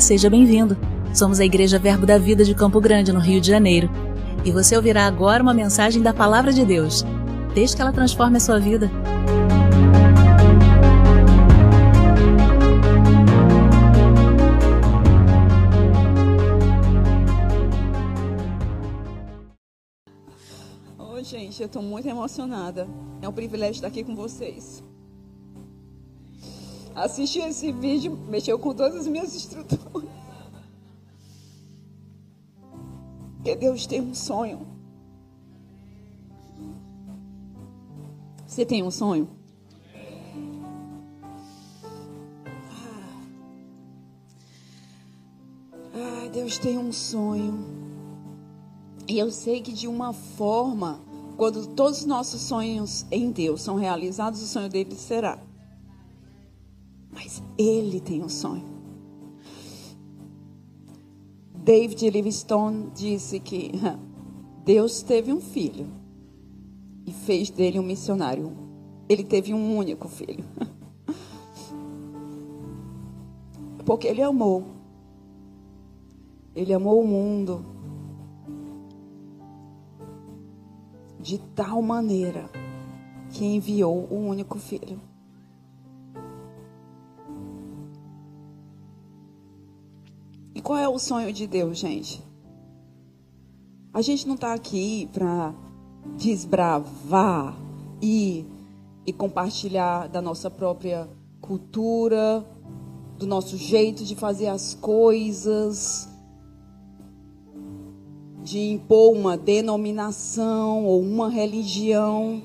Seja bem-vindo. Somos a Igreja Verbo da Vida de Campo Grande, no Rio de Janeiro. E você ouvirá agora uma mensagem da Palavra de Deus. Desde que ela transforme a sua vida. Oi, gente, eu estou muito emocionada. É um privilégio estar aqui com vocês. Assistir esse vídeo mexeu com todas as minhas estruturas. Porque Deus tem um sonho. Você tem um sonho? Ah, Deus tem um sonho. E eu sei que de uma forma, quando todos os nossos sonhos em Deus são realizados, o sonho dele será. Mas ele tem um sonho. David Livingstone disse que Deus teve um filho e fez dele um missionário. Ele teve um único filho. Porque ele amou. Ele amou o mundo de tal maneira que enviou o único filho. É o sonho de Deus, gente? A gente não está aqui para desbravar e, e compartilhar da nossa própria cultura, do nosso jeito de fazer as coisas, de impor uma denominação ou uma religião.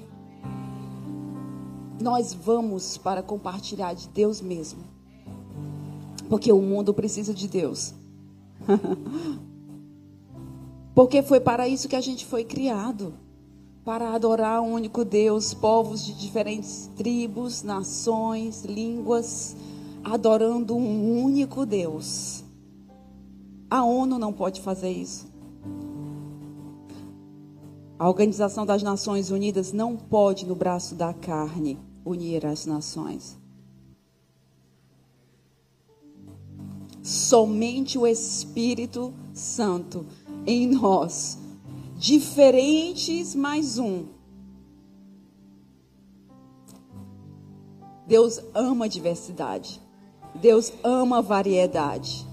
Nós vamos para compartilhar de Deus mesmo. Porque o mundo precisa de Deus. Porque foi para isso que a gente foi criado para adorar o único Deus, povos de diferentes tribos, nações, línguas, adorando um único Deus. A ONU não pode fazer isso. A Organização das Nações Unidas não pode, no braço da carne, unir as nações. Somente o Espírito Santo em nós, diferentes mais um. Deus ama diversidade. Deus ama variedade.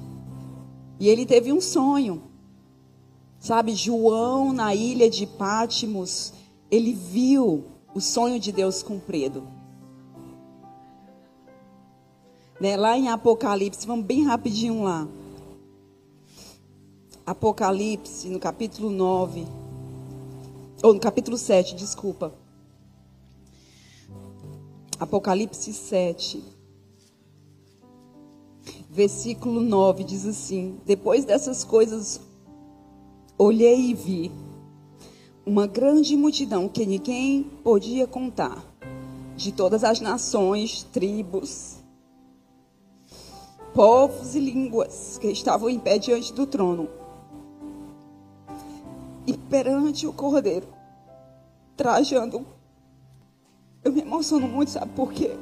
E ele teve um sonho. Sabe, João na ilha de Pátimos, ele viu o sonho de Deus cumprido. Né? Lá em Apocalipse, vamos bem rapidinho lá. Apocalipse, no capítulo 9. Ou no capítulo 7, desculpa. Apocalipse 7. Versículo 9 diz assim: Depois dessas coisas, olhei e vi uma grande multidão que ninguém podia contar, de todas as nações, tribos, povos e línguas que estavam em pé diante do trono. E perante o cordeiro, trajando. Eu me emociono muito, sabe por quê?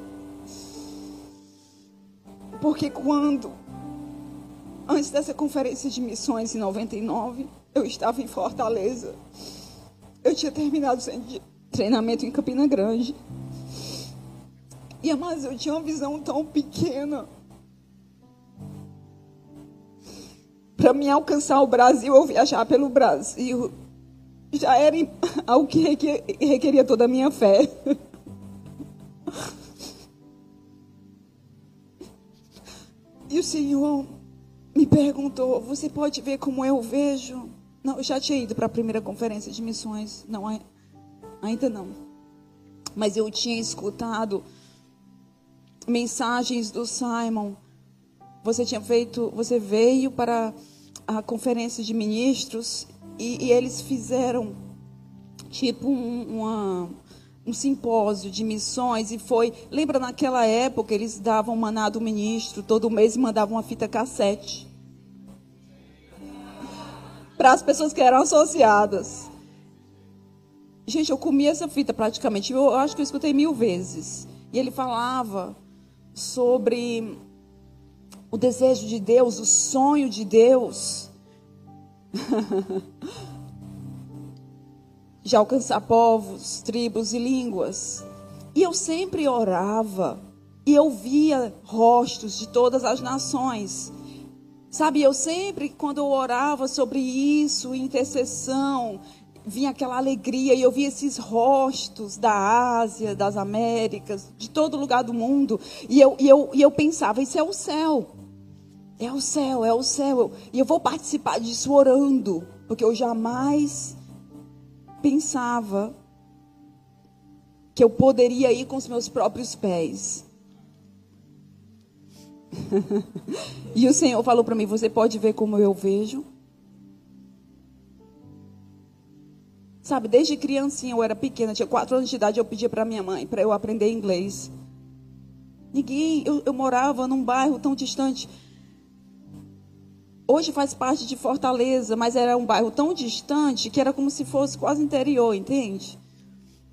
Porque quando, antes dessa conferência de missões em 99, eu estava em Fortaleza. Eu tinha terminado o treinamento em Campina Grande. E, mas eu tinha uma visão tão pequena para mim alcançar o Brasil ou viajar pelo Brasil já era algo que requeria toda a minha fé. E o Senhor me perguntou: Você pode ver como eu vejo? Não, eu já tinha ido para a primeira conferência de missões. Não, ainda não. Mas eu tinha escutado mensagens do Simon. Você tinha feito, você veio para a conferência de ministros e, e eles fizeram tipo um, uma, um simpósio de missões e foi. Lembra naquela época eles davam maná do ministro todo mês e mandavam uma fita cassete para as pessoas que eram associadas. Gente, eu comi essa fita praticamente. Eu acho que eu escutei mil vezes. E ele falava sobre o desejo de Deus, o sonho de Deus. de alcançar povos, tribos e línguas. E eu sempre orava e eu via rostos de todas as nações. Sabe, eu sempre, quando eu orava sobre isso, intercessão, vinha aquela alegria e eu via esses rostos da Ásia, das Américas, de todo lugar do mundo. E eu, e eu, e eu pensava, isso é o céu. É o céu, é o céu. E eu vou participar disso orando, porque eu jamais pensava que eu poderia ir com os meus próprios pés. e o Senhor falou para mim: Você pode ver como eu vejo? Sabe, desde criancinha eu era pequena, tinha quatro anos de idade, eu pedia para minha mãe para eu aprender inglês. Ninguém, eu, eu morava num bairro tão distante. Hoje faz parte de Fortaleza, mas era um bairro tão distante que era como se fosse quase interior, entende?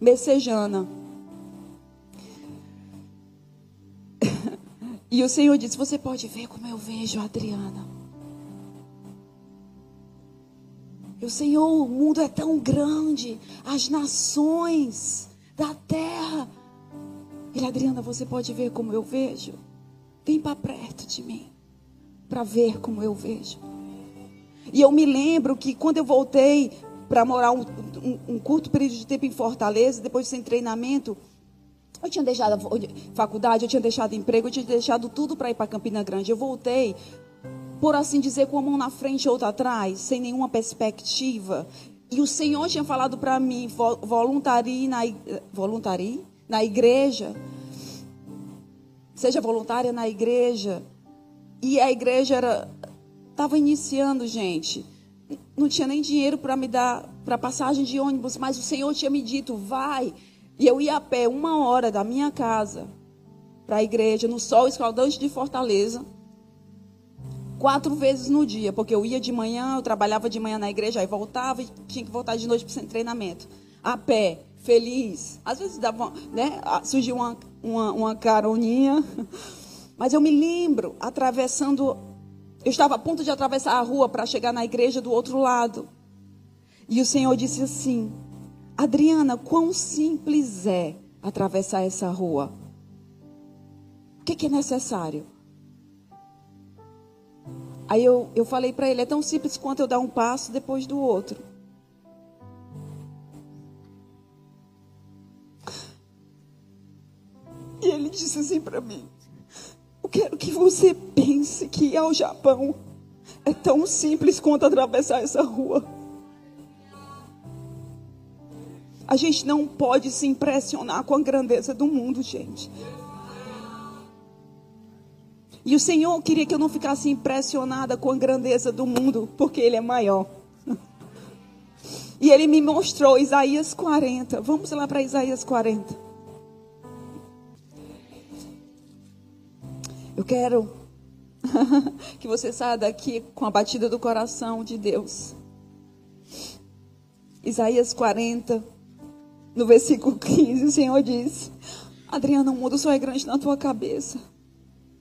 Messejana. e o Senhor disse: Você pode ver como eu vejo a Adriana. E o Senhor, o mundo é tão grande, as nações da terra. Ele, Adriana, você pode ver como eu vejo? Vem para perto de mim para ver como eu vejo. E eu me lembro que quando eu voltei para morar um, um, um, curto período de tempo em Fortaleza, depois sem treinamento, eu tinha deixado faculdade, eu tinha deixado emprego, eu tinha deixado tudo para ir para Campina Grande. Eu voltei, por assim dizer, com a mão na frente e outra atrás, sem nenhuma perspectiva. E o Senhor tinha falado para mim, voluntarie na, voluntarie na igreja. Seja voluntária na igreja. E a igreja era estava iniciando, gente. Não tinha nem dinheiro para me dar para passagem de ônibus, mas o Senhor tinha me dito, vai. E eu ia a pé uma hora da minha casa para a igreja, no sol escaldante de Fortaleza, quatro vezes no dia, porque eu ia de manhã, eu trabalhava de manhã na igreja, aí voltava e tinha que voltar de noite para o treinamento. A pé, feliz. Às vezes dava, né, surgiu uma, uma, uma caroninha. Mas eu me lembro atravessando, eu estava a ponto de atravessar a rua para chegar na igreja do outro lado. E o Senhor disse assim: Adriana, quão simples é atravessar essa rua? O que, que é necessário? Aí eu, eu falei para ele: é tão simples quanto eu dar um passo depois do outro. E ele disse assim para mim: quero que você pense que ir ao Japão é tão simples quanto atravessar essa rua. A gente não pode se impressionar com a grandeza do mundo, gente. E o Senhor queria que eu não ficasse impressionada com a grandeza do mundo, porque Ele é maior. E Ele me mostrou Isaías 40. Vamos lá para Isaías 40. Eu quero que você saia daqui com a batida do coração de Deus. Isaías 40, no versículo 15, o Senhor diz: Adriana, o mundo só é grande na tua cabeça.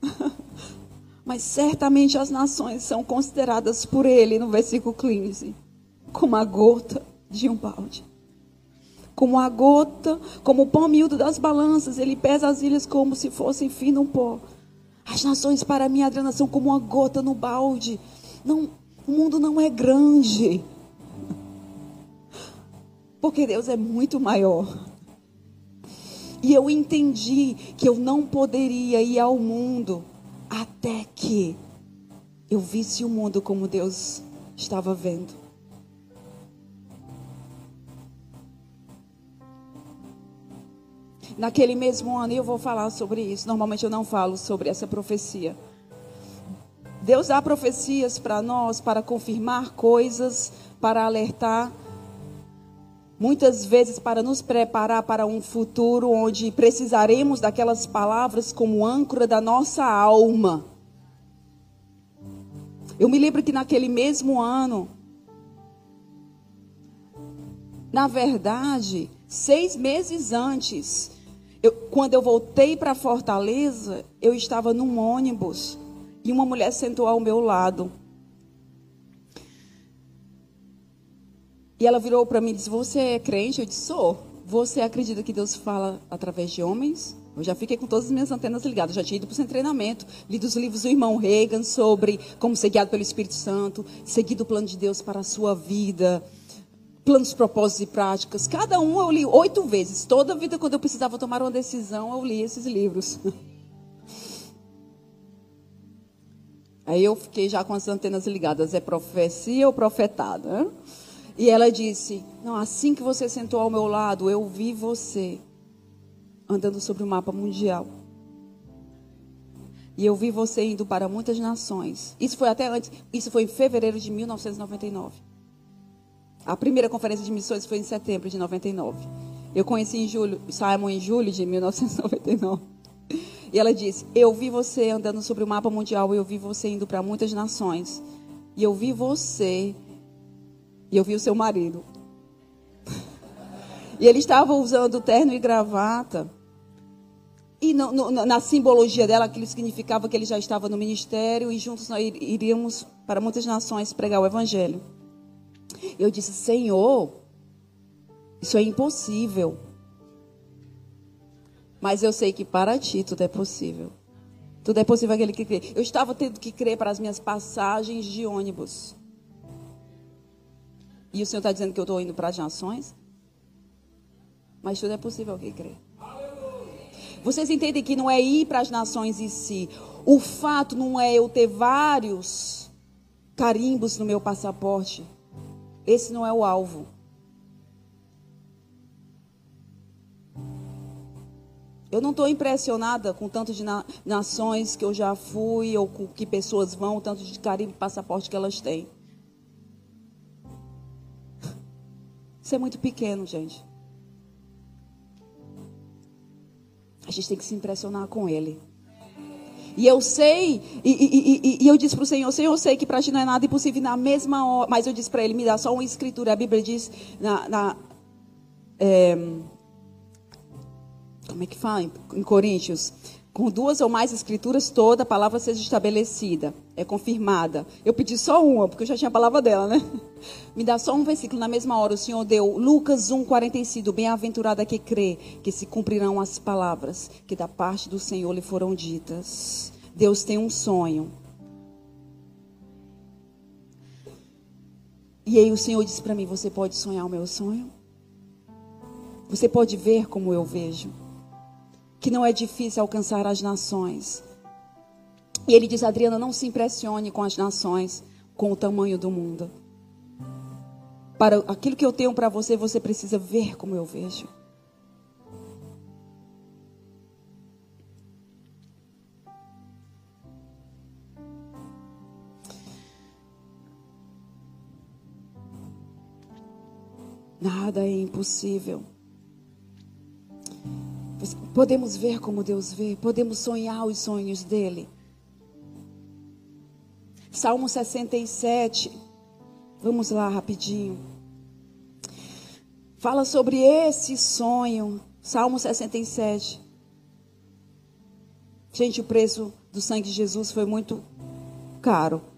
Mas certamente as nações são consideradas por ele, no versículo 15, como a gota de um balde. Como a gota, como o pó miúdo das balanças, ele pesa as ilhas como se fossem fino pó. As nações para mim, Adriana, são como uma gota no balde. Não, o mundo não é grande. Porque Deus é muito maior. E eu entendi que eu não poderia ir ao mundo até que eu visse o mundo como Deus estava vendo. Naquele mesmo ano, e eu vou falar sobre isso. Normalmente eu não falo sobre essa profecia. Deus dá profecias para nós para confirmar coisas, para alertar, muitas vezes para nos preparar para um futuro onde precisaremos daquelas palavras como âncora da nossa alma. Eu me lembro que naquele mesmo ano, na verdade, seis meses antes, eu, quando eu voltei para Fortaleza, eu estava num ônibus E uma mulher sentou ao meu lado. E ela virou para mim e disse: Você é crente? Eu disse: Sou. Você acredita que Deus fala através de homens? Eu já fiquei com todas as minhas antenas ligadas. Já tinha ido para o treinamento, lido os livros do irmão Reagan sobre como ser guiado pelo Espírito Santo, seguido o plano de Deus para a sua vida, planos, propósitos e práticas. Cada um eu li oito vezes. Toda vida, quando eu precisava tomar uma decisão, eu li esses livros. Aí eu fiquei já com as antenas ligadas. É profecia ou profetada? E ela disse: Não, assim que você sentou ao meu lado, eu vi você andando sobre o mapa mundial. E eu vi você indo para muitas nações. Isso foi até antes, isso foi em fevereiro de 1999. A primeira conferência de missões foi em setembro de 99. Eu conheci em julho, Simon em julho de 1999. E ela disse: Eu vi você andando sobre o mapa mundial, eu vi você indo para muitas nações. E eu vi você, e eu vi o seu marido. e ele estava usando terno e gravata. E no, no, na simbologia dela, aquilo significava que ele já estava no ministério e juntos nós iríamos para muitas nações pregar o evangelho. Eu disse: Senhor, isso é impossível. Mas eu sei que para ti tudo é possível. Tudo é possível aquele que crê. Eu estava tendo que crer para as minhas passagens de ônibus. E o Senhor está dizendo que eu estou indo para as nações? Mas tudo é possível quem crê. Vocês entendem que não é ir para as nações em si. O fato não é eu ter vários carimbos no meu passaporte. Esse não é o alvo. Eu não estou impressionada com tanto de na nações que eu já fui ou com que pessoas vão, tanto de carimbo e passaporte que elas têm. Isso é muito pequeno, gente. A gente tem que se impressionar com Ele. E eu sei, e, e, e, e eu disse para o Senhor, Senhor, eu sei que para ti não é nada impossível na mesma hora. Mas eu disse para ele, me dá só uma escritura. A Bíblia diz na, na é, como é que fala em Coríntios? Com duas ou mais escrituras, toda a palavra seja estabelecida, é confirmada. Eu pedi só uma, porque eu já tinha a palavra dela, né? Me dá só um versículo. Na mesma hora, o Senhor deu Lucas 1, 45. Bem-aventurada que crê, que se cumprirão as palavras que da parte do Senhor lhe foram ditas. Deus tem um sonho. E aí o Senhor disse para mim: Você pode sonhar o meu sonho? Você pode ver como eu vejo? Que não é difícil alcançar as nações. E ele diz: Adriana, não se impressione com as nações, com o tamanho do mundo. Para aquilo que eu tenho para você, você precisa ver como eu vejo. Nada é impossível. Podemos ver como Deus vê, podemos sonhar os sonhos dele. Salmo 67, vamos lá rapidinho. Fala sobre esse sonho. Salmo 67. Gente, o preço do sangue de Jesus foi muito caro.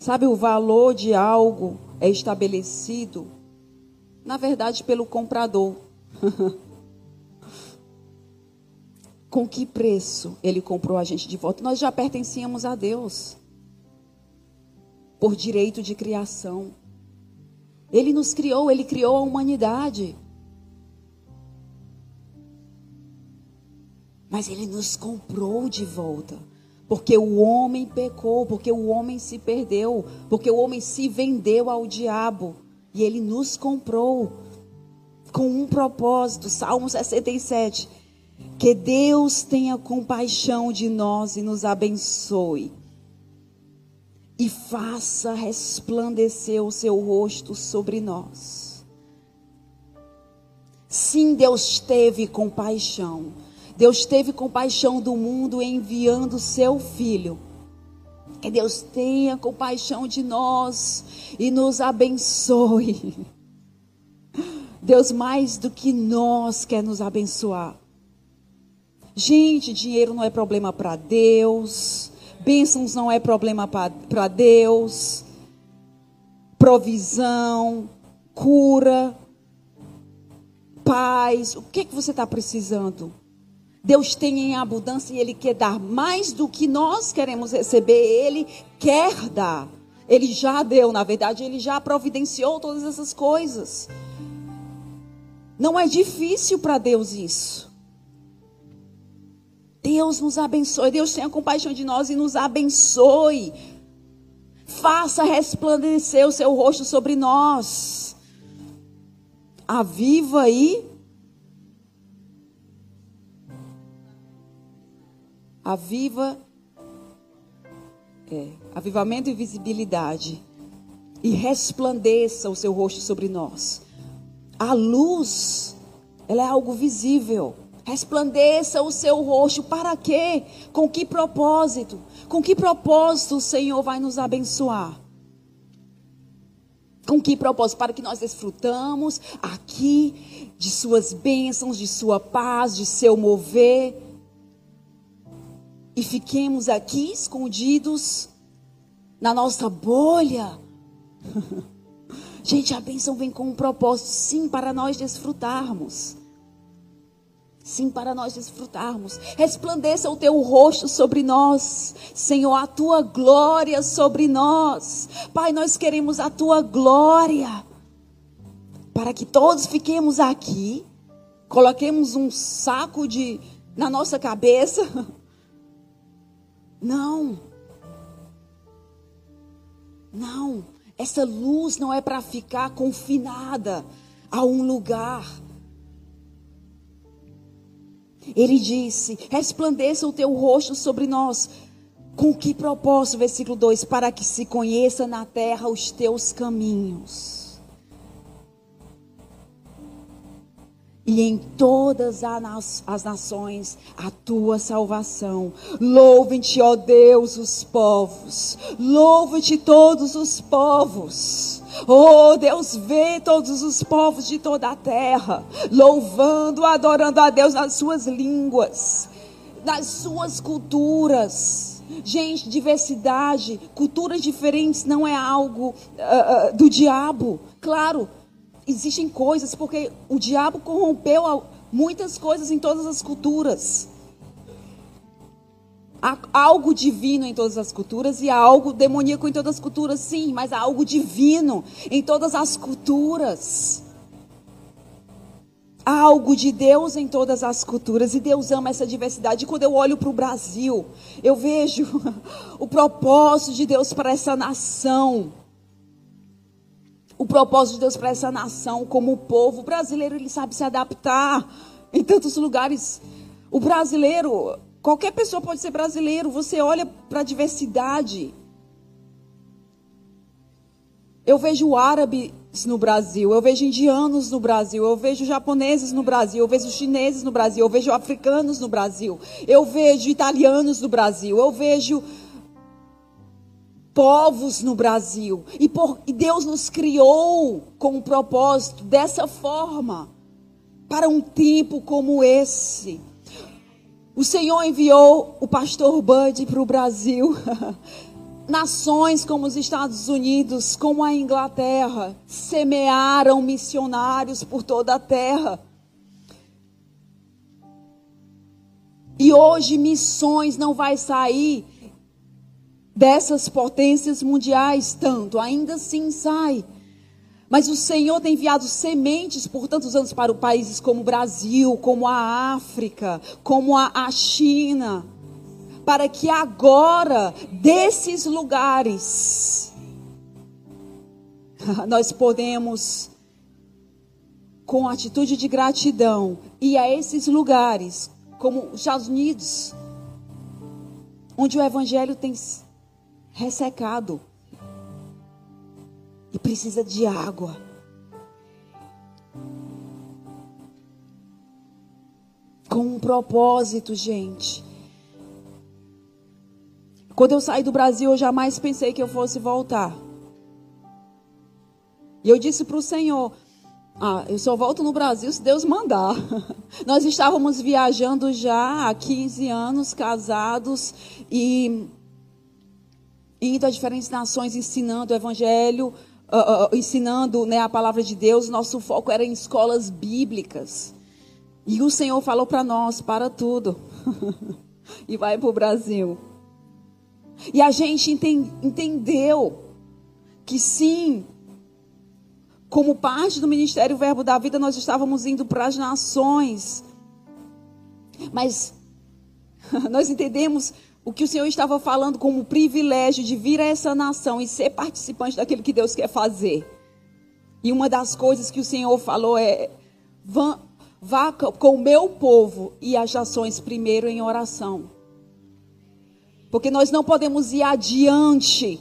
Sabe, o valor de algo é estabelecido, na verdade, pelo comprador. Com que preço ele comprou a gente de volta? Nós já pertencíamos a Deus por direito de criação. Ele nos criou, ele criou a humanidade. Mas ele nos comprou de volta. Porque o homem pecou, porque o homem se perdeu, porque o homem se vendeu ao diabo. E ele nos comprou com um propósito. Salmo 67. Que Deus tenha compaixão de nós e nos abençoe. E faça resplandecer o seu rosto sobre nós. Sim, Deus teve compaixão. Deus teve compaixão do mundo enviando seu filho. Que Deus tenha compaixão de nós e nos abençoe. Deus, mais do que nós, quer nos abençoar. Gente, dinheiro não é problema para Deus. Bênçãos não é problema para Deus. Provisão, cura, paz. O que, é que você está precisando? Deus tem em abundância e Ele quer dar mais do que nós queremos receber. Ele quer dar. Ele já deu, na verdade, Ele já providenciou todas essas coisas. Não é difícil para Deus isso. Deus nos abençoe. Deus tenha compaixão de nós e nos abençoe. Faça resplandecer o seu rosto sobre nós. Aviva aí. Aviva. É, avivamento e visibilidade. E resplandeça o seu rosto sobre nós. A luz, ela é algo visível. Resplandeça o seu rosto. Para quê? Com que propósito? Com que propósito o Senhor vai nos abençoar? Com que propósito? Para que nós desfrutamos aqui de suas bênçãos, de sua paz, de seu mover. E fiquemos aqui escondidos na nossa bolha. Gente, a bênção vem com um propósito, sim, para nós desfrutarmos. Sim, para nós desfrutarmos. Resplandeça o teu rosto sobre nós. Senhor, a tua glória sobre nós. Pai, nós queremos a tua glória. Para que todos fiquemos aqui, coloquemos um saco de na nossa cabeça. Não. Não. Essa luz não é para ficar confinada a um lugar ele disse: resplandeça o teu rosto sobre nós. Com que propósito? Versículo 2: Para que se conheça na terra os teus caminhos. E em todas as nações a tua salvação. Louve-te, ó Deus, os povos. Louve-te todos os povos. Oh, Deus vê todos os povos de toda a terra, louvando, adorando a Deus nas suas línguas, nas suas culturas. Gente, diversidade, culturas diferentes não é algo uh, uh, do diabo. Claro, existem coisas, porque o diabo corrompeu muitas coisas em todas as culturas. Há algo divino em todas as culturas e há algo demoníaco em todas as culturas, sim, mas há algo divino em todas as culturas. Há algo de Deus em todas as culturas e Deus ama essa diversidade. E quando eu olho para o Brasil, eu vejo o propósito de Deus para essa nação. O propósito de Deus para essa nação, como o povo brasileiro, ele sabe se adaptar em tantos lugares. O brasileiro, Qualquer pessoa pode ser brasileiro. Você olha para a diversidade. Eu vejo árabes no Brasil, eu vejo indianos no Brasil, eu vejo japoneses no Brasil, eu vejo chineses no Brasil, eu vejo africanos no Brasil, eu vejo italianos no Brasil, eu vejo povos no Brasil. E, por, e Deus nos criou com um propósito dessa forma, para um tempo como esse. O Senhor enviou o pastor Bud para o Brasil. Nações como os Estados Unidos, como a Inglaterra, semearam missionários por toda a terra. E hoje missões não vai sair dessas potências mundiais tanto, ainda assim sai. Mas o Senhor tem enviado sementes por tantos anos para países como o Brasil, como a África, como a, China, para que agora, desses lugares, nós podemos, com atitude de gratidão, ir a esses lugares, como os Estados Unidos, onde o Evangelho tem ressecado e precisa de água. Com um propósito, gente. Quando eu saí do Brasil, eu jamais pensei que eu fosse voltar. E eu disse para o Senhor: Ah, eu só volto no Brasil se Deus mandar. Nós estávamos viajando já há 15 anos, casados, e indo a diferentes nações ensinando o Evangelho, uh, uh, ensinando né, a palavra de Deus. Nosso foco era em escolas bíblicas. E o Senhor falou para nós: para tudo. e vai para o Brasil. E a gente entendeu que sim, como parte do Ministério Verbo da Vida, nós estávamos indo para as nações. Mas nós entendemos o que o Senhor estava falando como privilégio de vir a essa nação e ser participante daquilo que Deus quer fazer. E uma das coisas que o Senhor falou é: vá, vá com o meu povo e as ações primeiro em oração. Porque nós não podemos ir adiante,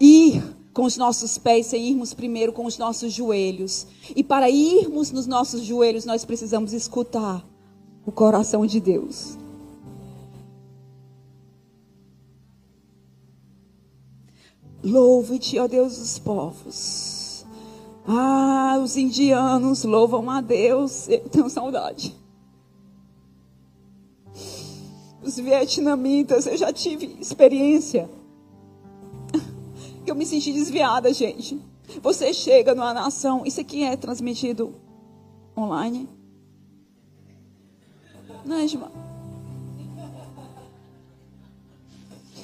ir com os nossos pés sem irmos primeiro com os nossos joelhos. E para irmos nos nossos joelhos, nós precisamos escutar o coração de Deus. Louve-te, ó Deus dos povos. Ah, os indianos louvam a Deus. Eu tenho saudade. Os vietnamitas, eu já tive experiência eu me senti desviada, gente. Você chega numa nação, isso aqui é transmitido online? Não é, irmã?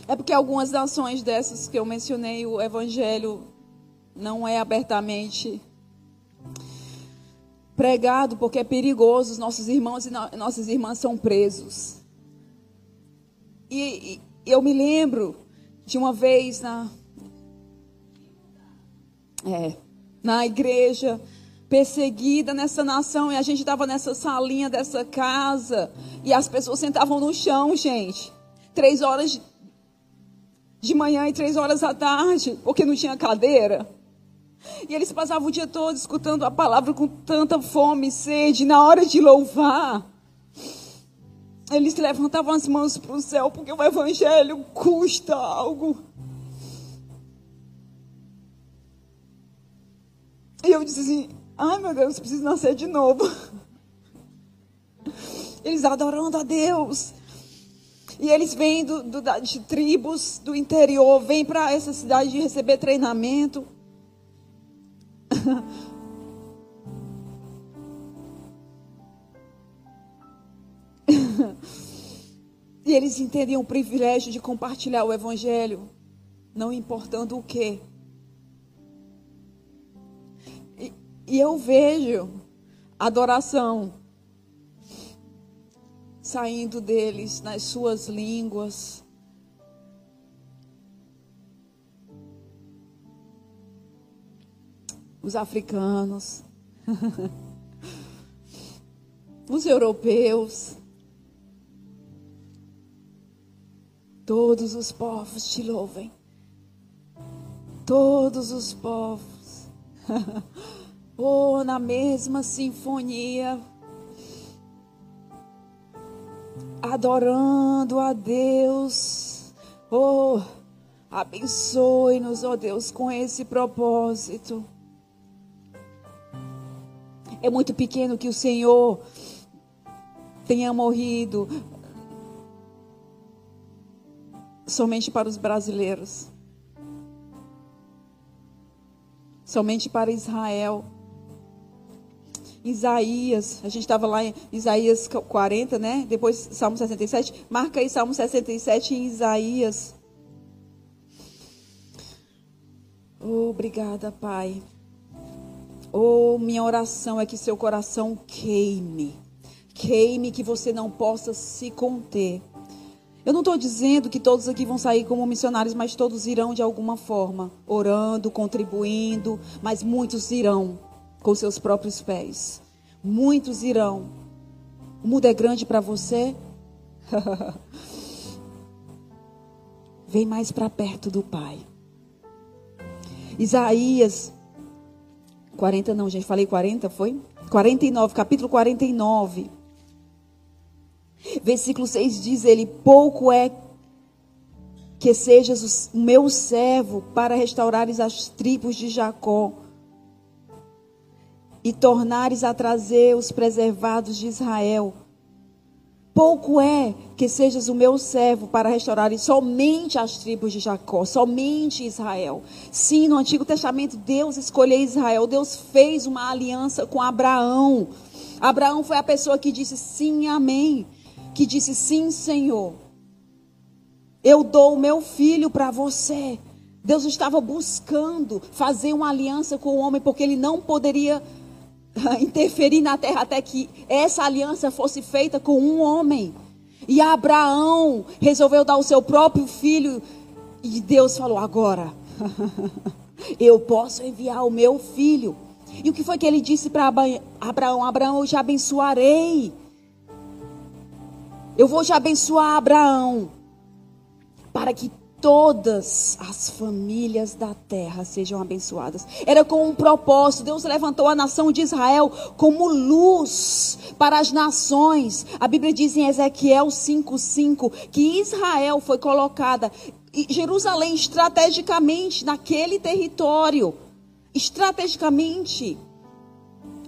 É porque algumas nações dessas que eu mencionei, o evangelho não é abertamente pregado, porque é perigoso. Os nossos irmãos e nossas irmãs são presos. E, e eu me lembro de uma vez na, é, na igreja, perseguida nessa nação, e a gente estava nessa salinha dessa casa, e as pessoas sentavam no chão, gente. Três horas de, de manhã e três horas da tarde, porque não tinha cadeira. E eles passavam o dia todo escutando a palavra com tanta fome e sede. Na hora de louvar, eles levantavam as mãos para o céu, porque o evangelho custa algo. E eu disse assim: ai meu Deus, preciso nascer de novo. Eles adorando a Deus. E eles vêm do, do, de tribos do interior, vêm para essa cidade de receber treinamento. e eles entendem o privilégio de compartilhar o evangelho, não importando o que. E eu vejo adoração saindo deles nas suas línguas. Os africanos, os europeus, todos os povos te louvem. Todos os povos. Oh, na mesma sinfonia, adorando a Deus. Oh, abençoe-nos, ó oh Deus, com esse propósito. É muito pequeno que o Senhor tenha morrido somente para os brasileiros, somente para Israel. Isaías, a gente estava lá em Isaías 40, né? Depois Salmo 67. Marca aí Salmo 67 em Isaías. Oh, obrigada, Pai. Oh, minha oração é que seu coração queime. Queime que você não possa se conter. Eu não estou dizendo que todos aqui vão sair como missionários, mas todos irão de alguma forma, orando, contribuindo, mas muitos irão com seus próprios pés. Muitos irão. O mundo é grande para você? Vem mais para perto do Pai. Isaías 40 não, gente, falei 40, foi? 49, capítulo 49. Versículo 6 diz ele: Pouco é que sejas o meu servo para restaurares as tribos de Jacó e tornares a trazer os preservados de Israel. Pouco é que sejas o meu servo para restaurar somente as tribos de Jacó, somente Israel. Sim, no Antigo Testamento Deus escolheu Israel, Deus fez uma aliança com Abraão. Abraão foi a pessoa que disse sim, amém. Que disse sim, Senhor. Eu dou o meu filho para você. Deus estava buscando fazer uma aliança com o homem, porque ele não poderia interferir na terra até que essa aliança fosse feita com um homem. E Abraão resolveu dar o seu próprio filho. E Deus falou: agora, eu posso enviar o meu filho. E o que foi que ele disse para Abraão? Abraão, eu te abençoarei. Eu vou te abençoar, Abraão, para que todas as famílias da terra sejam abençoadas. Era com um propósito. Deus levantou a nação de Israel como luz para as nações. A Bíblia diz em Ezequiel 5:5 que Israel foi colocada Jerusalém estrategicamente naquele território. Estrategicamente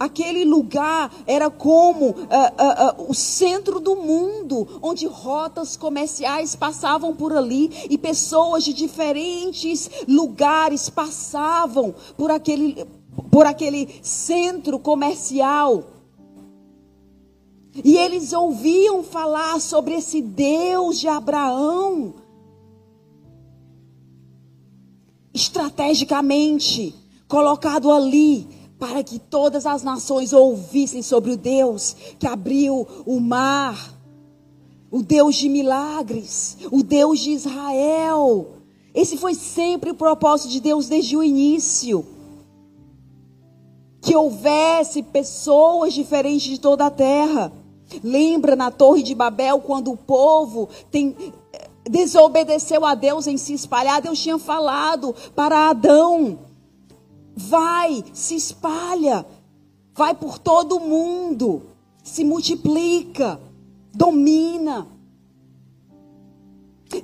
Aquele lugar era como uh, uh, uh, o centro do mundo, onde rotas comerciais passavam por ali e pessoas de diferentes lugares passavam por aquele, por aquele centro comercial. E eles ouviam falar sobre esse Deus de Abraão. Estrategicamente colocado ali para que todas as nações ouvissem sobre o Deus que abriu o mar, o Deus de milagres, o Deus de Israel. Esse foi sempre o propósito de Deus desde o início. Que houvesse pessoas diferentes de toda a terra. Lembra na Torre de Babel, quando o povo tem, desobedeceu a Deus em se espalhar? Deus tinha falado para Adão vai, se espalha, vai por todo o mundo, se multiplica, domina.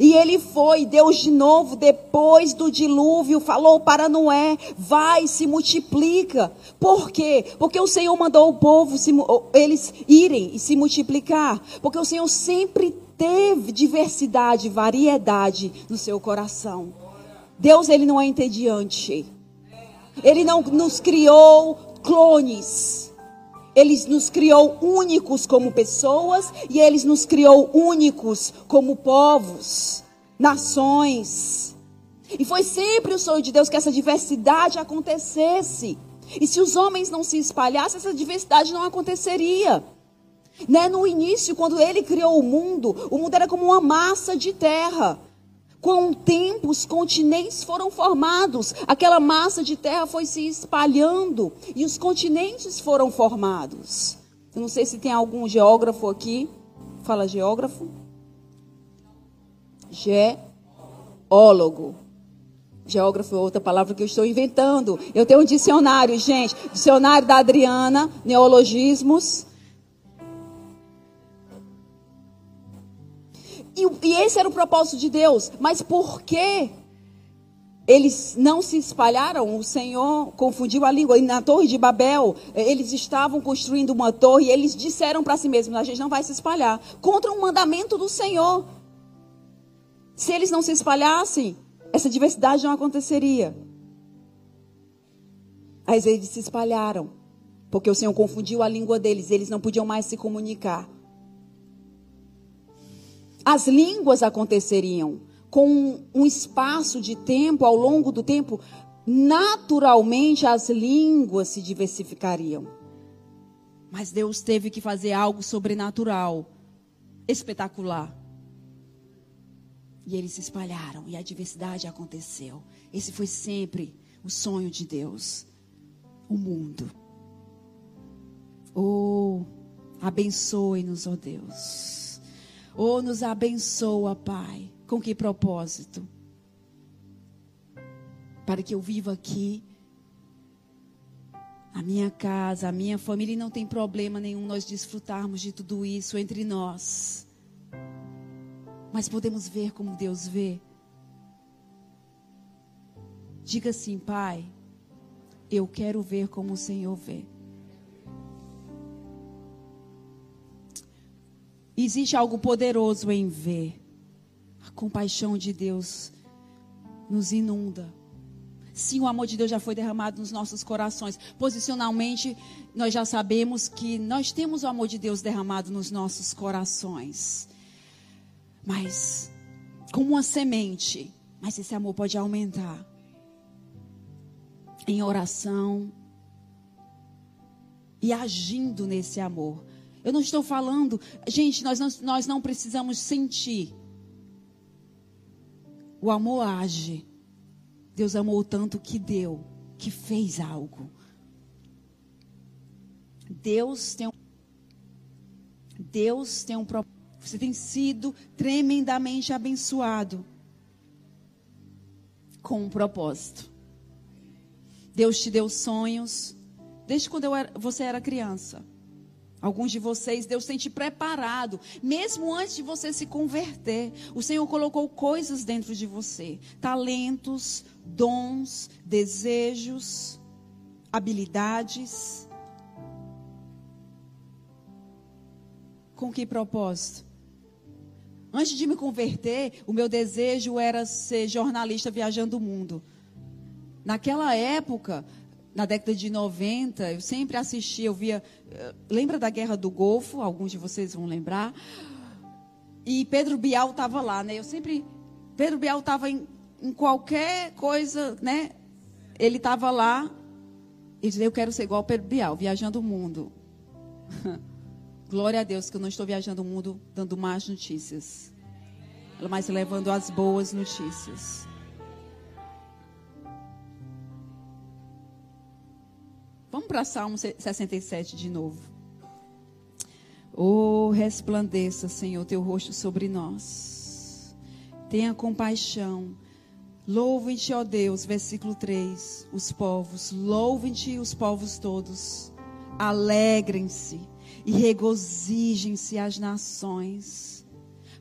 E ele foi, Deus de novo, depois do dilúvio, falou para Noé: vai, se multiplica. Por quê? Porque o Senhor mandou o povo, se, eles irem e se multiplicar. Porque o Senhor sempre teve diversidade, variedade no seu coração. Deus, ele não é entediante. Ele não nos criou clones. Ele nos criou únicos como pessoas e ele nos criou únicos como povos, nações. E foi sempre o sonho de Deus que essa diversidade acontecesse. E se os homens não se espalhassem, essa diversidade não aconteceria. Né? No início, quando ele criou o mundo, o mundo era como uma massa de terra. Com o tempo, os continentes foram formados, aquela massa de terra foi se espalhando e os continentes foram formados. Eu não sei se tem algum geógrafo aqui. Fala geógrafo? Geólogo. Geógrafo é outra palavra que eu estou inventando. Eu tenho um dicionário, gente. Dicionário da Adriana, neologismos. E, e esse era o propósito de Deus. Mas por que eles não se espalharam, o Senhor confundiu a língua. E na Torre de Babel, eles estavam construindo uma torre e eles disseram para si mesmos: a gente não vai se espalhar. Contra um mandamento do Senhor. Se eles não se espalhassem, essa diversidade não aconteceria. Mas eles se espalharam, porque o Senhor confundiu a língua deles, eles não podiam mais se comunicar as línguas aconteceriam com um espaço de tempo, ao longo do tempo, naturalmente as línguas se diversificariam. Mas Deus teve que fazer algo sobrenatural, espetacular. E eles se espalharam e a diversidade aconteceu. Esse foi sempre o sonho de Deus. O mundo. Oh, abençoe-nos, ó oh Deus. Oh, nos abençoa, Pai. Com que propósito? Para que eu viva aqui, a minha casa, a minha família, e não tem problema nenhum nós desfrutarmos de tudo isso entre nós. Mas podemos ver como Deus vê. Diga assim, Pai, eu quero ver como o Senhor vê. Existe algo poderoso em ver. A compaixão de Deus nos inunda. Sim, o amor de Deus já foi derramado nos nossos corações. Posicionalmente, nós já sabemos que nós temos o amor de Deus derramado nos nossos corações. Mas, como uma semente, mas esse amor pode aumentar. Em oração e agindo nesse amor. Eu não estou falando, gente, nós não, nós não precisamos sentir. O amor age. Deus amou tanto que deu, que fez algo. Deus tem um Deus tem um propósito. Você tem sido tremendamente abençoado com um propósito. Deus te deu sonhos desde quando era, você era criança. Alguns de vocês, Deus tem te preparado, mesmo antes de você se converter. O Senhor colocou coisas dentro de você: talentos, dons, desejos, habilidades. Com que propósito? Antes de me converter, o meu desejo era ser jornalista viajando o mundo. Naquela época, na década de 90, eu sempre assistia, eu via. Eh, lembra da Guerra do Golfo? Alguns de vocês vão lembrar. E Pedro Bial estava lá, né? Eu sempre. Pedro Bial estava em, em, qualquer coisa, né? Ele estava lá. E dizia: Eu quero ser igual Pedro Bial, viajando o mundo. Glória a Deus que eu não estou viajando o mundo dando más notícias, mas levando as boas notícias. Vamos para Salmo 67 de novo. Oh, resplandeça, Senhor, teu rosto sobre nós. Tenha compaixão. Louvem-te, ó Deus, versículo 3. Os povos, louvem-te os povos todos. Alegrem-se e regozijem-se as nações,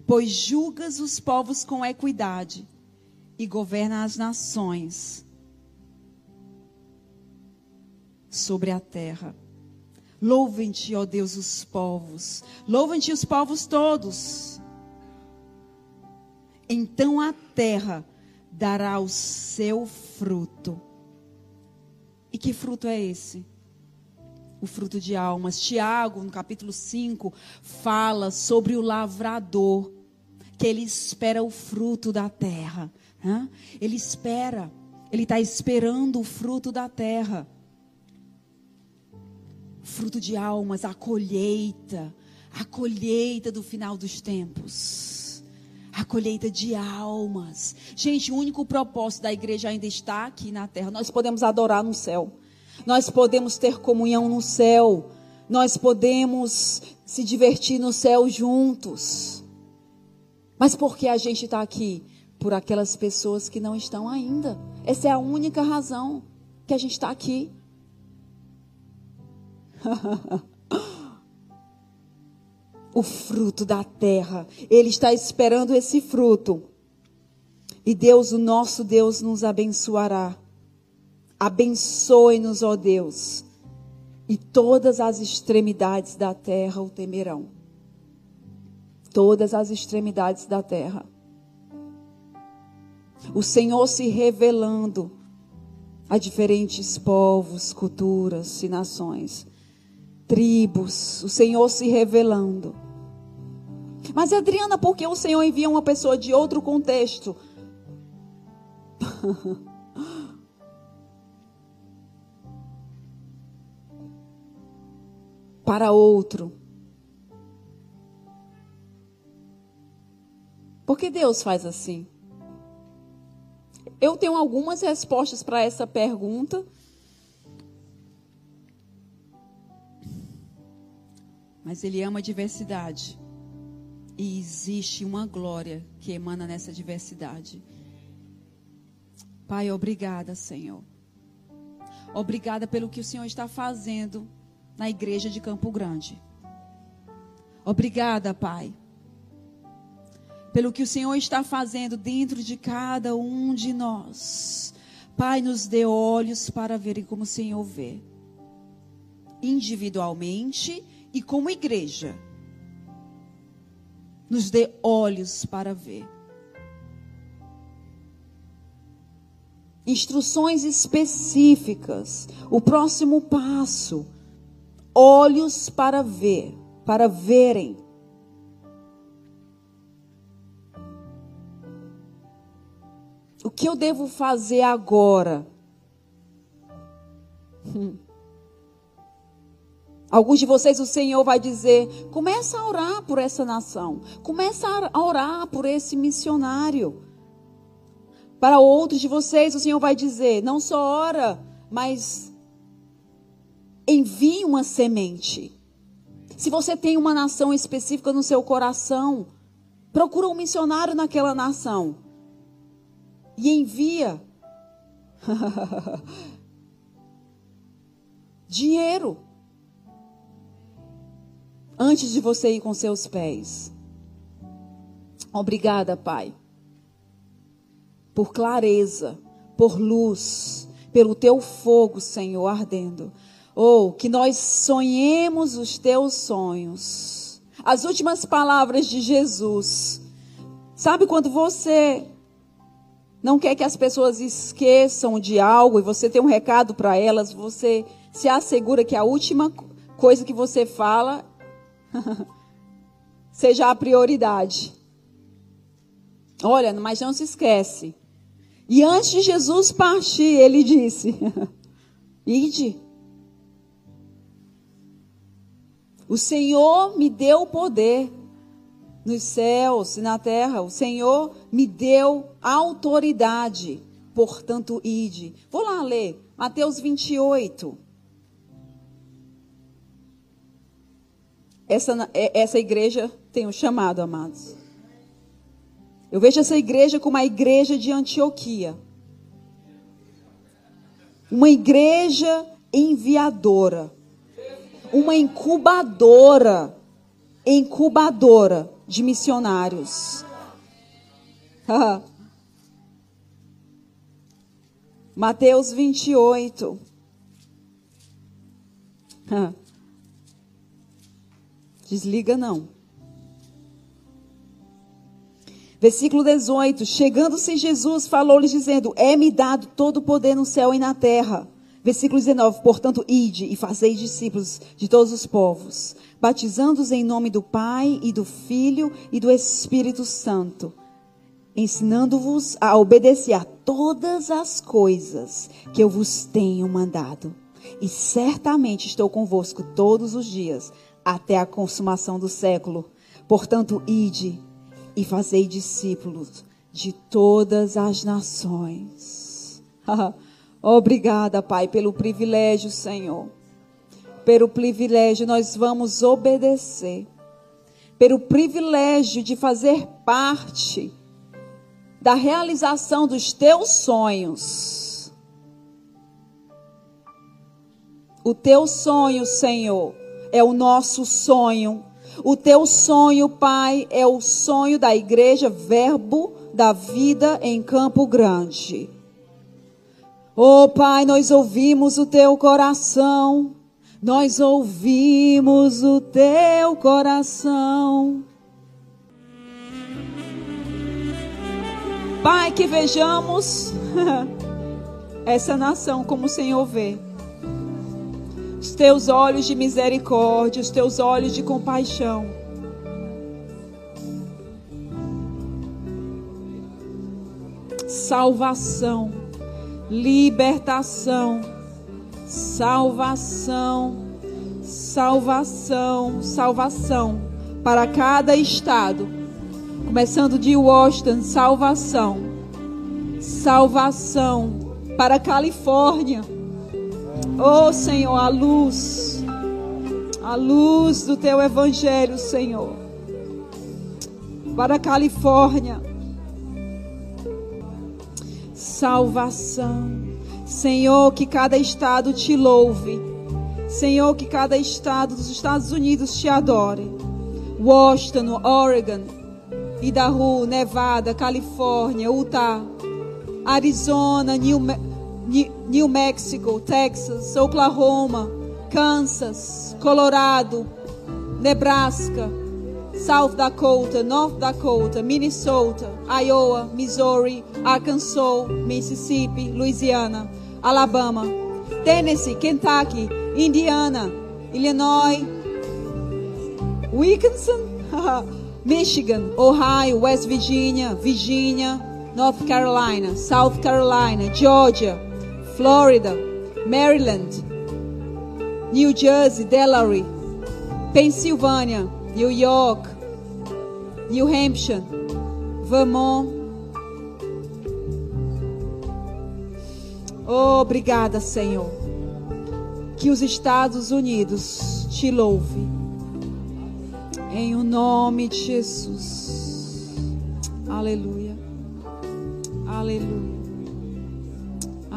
pois julgas os povos com equidade e governa as nações sobre a terra. Louvem-te, ó Deus, os povos. Louvem-te os povos todos. Então a terra dará o seu fruto. E que fruto é esse? O fruto de almas. Tiago, no capítulo 5, fala sobre o lavrador, que ele espera o fruto da terra. Ele espera, ele está esperando o fruto da terra fruto de almas, a colheita, a colheita do final dos tempos. A colheita de almas. Gente, o único propósito da igreja ainda está aqui na terra. Nós podemos adorar no céu. Nós podemos ter comunhão no céu. Nós podemos se divertir no céu juntos. Mas por que a gente está aqui? Por aquelas pessoas que não estão ainda. Essa é a única razão que a gente está aqui. o fruto da terra. Ele está esperando esse fruto. E Deus, o nosso Deus, nos abençoará. Abençoe-nos, ó Deus. E todas as extremidades da terra o temerão. Todas as extremidades da terra. O Senhor se revelando a diferentes povos, culturas e nações tribos, o Senhor se revelando. Mas Adriana, por que o Senhor envia uma pessoa de outro contexto? para outro. Por que Deus faz assim? Eu tenho algumas respostas para essa pergunta Mas Ele ama a diversidade. E existe uma glória que emana nessa diversidade. Pai, obrigada, Senhor. Obrigada pelo que o Senhor está fazendo na igreja de Campo Grande. Obrigada, Pai. Pelo que o Senhor está fazendo dentro de cada um de nós. Pai, nos dê olhos para verem como o Senhor vê. Individualmente e como igreja. nos dê olhos para ver. Instruções específicas. O próximo passo. Olhos para ver, para verem. O que eu devo fazer agora? Hum. Alguns de vocês o Senhor vai dizer: começa a orar por essa nação, começa a orar por esse missionário. Para outros de vocês o Senhor vai dizer: não só ora, mas envie uma semente. Se você tem uma nação específica no seu coração, procura um missionário naquela nação e envia dinheiro antes de você ir com seus pés. Obrigada, Pai, por clareza, por luz, pelo teu fogo, Senhor, ardendo. Ou oh, que nós sonhemos os teus sonhos. As últimas palavras de Jesus. Sabe quando você não quer que as pessoas esqueçam de algo e você tem um recado para elas, você se assegura que a última coisa que você fala seja a prioridade. Olha, mas não se esquece. E antes de Jesus partir, ele disse: Ide. O Senhor me deu o poder nos céus e na terra. O Senhor me deu autoridade. Portanto, ide. Vou lá ler Mateus 28. Essa, é, essa igreja tem um chamado, amados. Eu vejo essa igreja como a igreja de Antioquia. Uma igreja enviadora. Uma incubadora. Incubadora de missionários. Mateus 28. Desliga não. Versículo 18: Chegando-se Jesus, falou-lhes, dizendo: É-me dado todo o poder no céu e na terra. Versículo 19: Portanto, ide e fazei discípulos de todos os povos, batizando-os em nome do Pai e do Filho e do Espírito Santo, ensinando-vos a obedecer a todas as coisas que eu vos tenho mandado. E certamente estou convosco todos os dias até a consumação do século. Portanto, ide e fazei discípulos de todas as nações. Obrigada, Pai, pelo privilégio, Senhor. Pelo privilégio, nós vamos obedecer. Pelo privilégio de fazer parte da realização dos teus sonhos. O teu sonho, Senhor, é o nosso sonho. O teu sonho, Pai, é o sonho da igreja Verbo da Vida em Campo Grande. Oh, Pai, nós ouvimos o teu coração. Nós ouvimos o teu coração. Pai, que vejamos essa nação como o Senhor vê os teus olhos de misericórdia, os teus olhos de compaixão. Salvação, libertação, salvação, salvação, salvação para cada estado, começando de Washington, salvação, salvação para Califórnia Oh Senhor, a luz, a luz do teu evangelho, Senhor, para a Califórnia. Salvação. Senhor, que cada estado te louve. Senhor, que cada estado dos Estados Unidos te adore. Washington, Oregon, Idaho, Nevada, Califórnia, Utah, Arizona, New Mexico. New Mexico, Texas, Oklahoma, Kansas, Colorado, Nebraska, South Dakota, North Dakota, Minnesota, Iowa, Missouri, Arkansas, Mississippi, Louisiana, Alabama, Tennessee, Kentucky, Indiana, Illinois, Wisconsin, Michigan, Ohio, West Virginia, Virginia, North Carolina, South Carolina, Georgia, Florida, Maryland, New Jersey, Delaware, Pensilvânia, New York, New Hampshire, Vermont. Oh, obrigada, Senhor. Que os Estados Unidos te louve. Em o nome de Jesus. Aleluia. Aleluia.